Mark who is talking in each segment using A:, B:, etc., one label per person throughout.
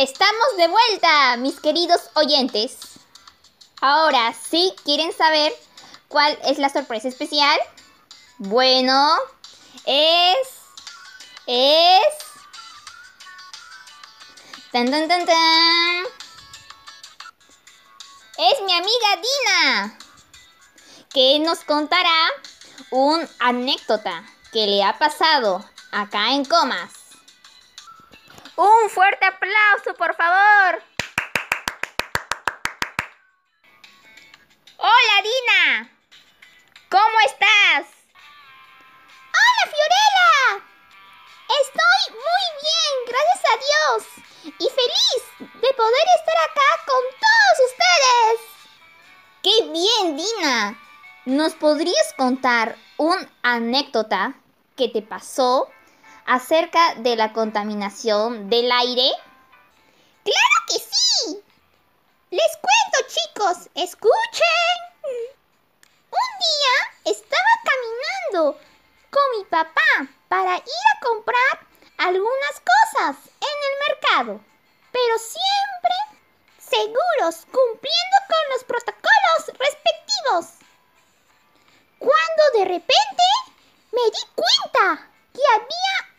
A: Estamos de vuelta, mis queridos oyentes. Ahora, ¿sí quieren saber cuál es la sorpresa especial? Bueno, es... Es... Tan, tan, tan, tan. Es mi amiga Dina, que nos contará un anécdota que le ha pasado acá en Comas. Un fuerte aplauso, por favor. Hola, Dina. ¿Cómo estás?
B: Hola, Fiorella. Estoy muy bien, gracias a Dios. Y feliz de poder estar acá con todos ustedes.
A: ¡Qué bien, Dina! ¿Nos podrías contar una anécdota que te pasó acerca de la contaminación del aire?
B: ¡Claro que sí! Les cuento, chicos, escuchen. Un día estaba caminando con mi papá para ir a comprar algunas cosas en el mercado, pero siempre seguros, cumpliendo con los protocolos respectivos. Cuando de repente me di cuenta que había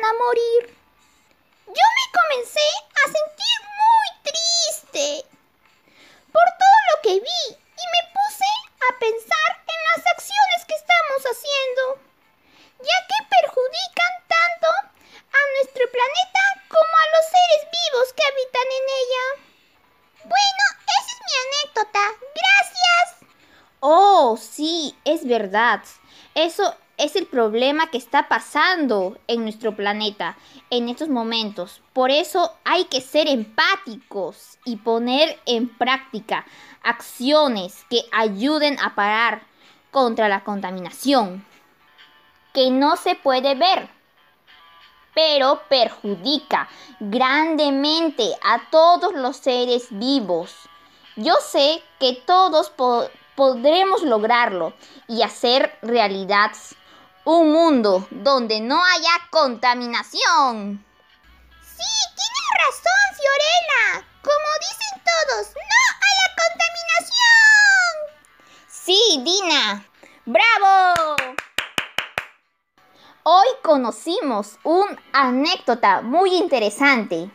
B: a morir. Yo me comencé a sentir muy triste por todo lo que vi y me puse a pensar en las acciones que estamos haciendo, ya que perjudican tanto a nuestro planeta como a los seres vivos que habitan en ella. Bueno, esa es mi anécdota. Gracias.
A: Oh, sí, es verdad. Eso es el problema que está pasando en nuestro planeta en estos momentos. Por eso hay que ser empáticos y poner en práctica acciones que ayuden a parar contra la contaminación, que no se puede ver, pero perjudica grandemente a todos los seres vivos. Yo sé que todos podremos lograrlo y hacer realidad un mundo donde no haya contaminación.
B: Sí, tienes razón, Fiorella. Como dicen todos, no a la contaminación.
A: Sí, Dina. ¡Bravo! Hoy conocimos un anécdota muy interesante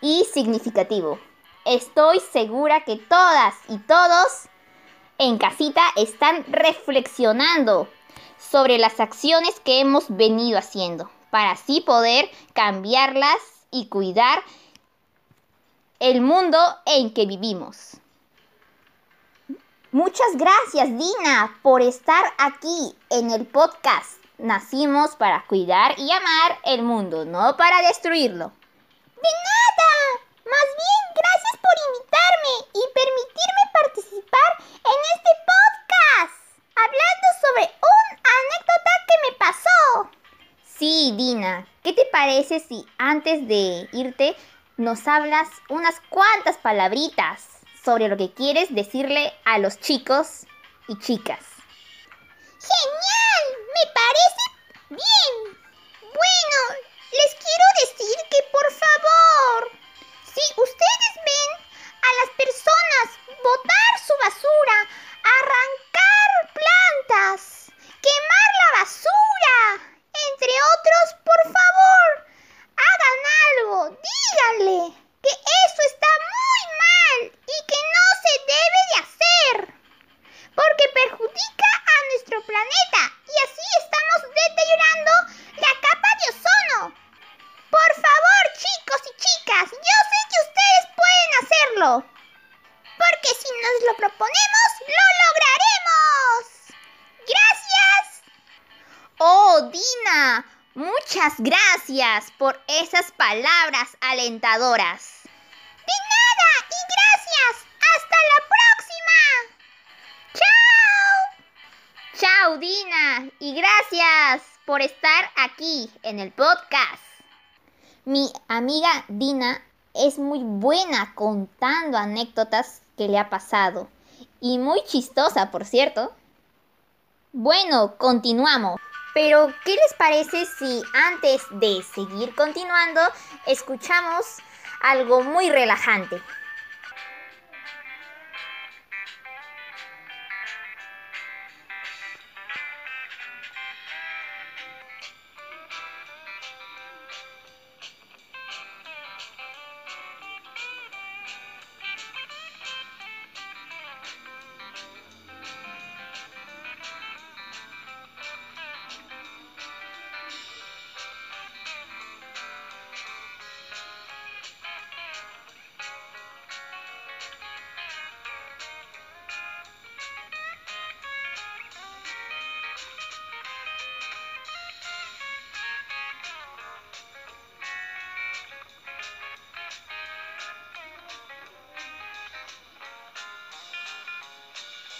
A: y significativo. Estoy segura que todas y todos en casita están reflexionando sobre las acciones que hemos venido haciendo para así poder cambiarlas y cuidar el mundo en que vivimos. Muchas gracias Dina por estar aquí en el podcast. Nacimos para cuidar y amar el mundo, no para destruirlo.
B: De nada. Más bien, gracias por invitarme y permitirme participar en este podcast, hablando sobre una anécdota que me pasó.
A: Sí, Dina, ¿qué te parece si antes de irte nos hablas unas cuantas palabritas sobre lo que quieres decirle a los chicos y chicas?
B: ¡Genial! Me parece bien. Bueno, les quiero decir que por favor si ustedes hacerlo. Porque si nos lo proponemos, lo lograremos. Gracias. Oh, Dina, muchas gracias por esas palabras alentadoras.
C: De nada y gracias. Hasta la próxima.
B: Chao. Chao, Dina, y gracias por estar aquí en el podcast. Mi amiga Dina es muy buena contando anécdotas que le ha pasado. Y muy chistosa, por cierto. Bueno, continuamos. Pero, ¿qué les parece si antes de seguir continuando, escuchamos algo muy relajante?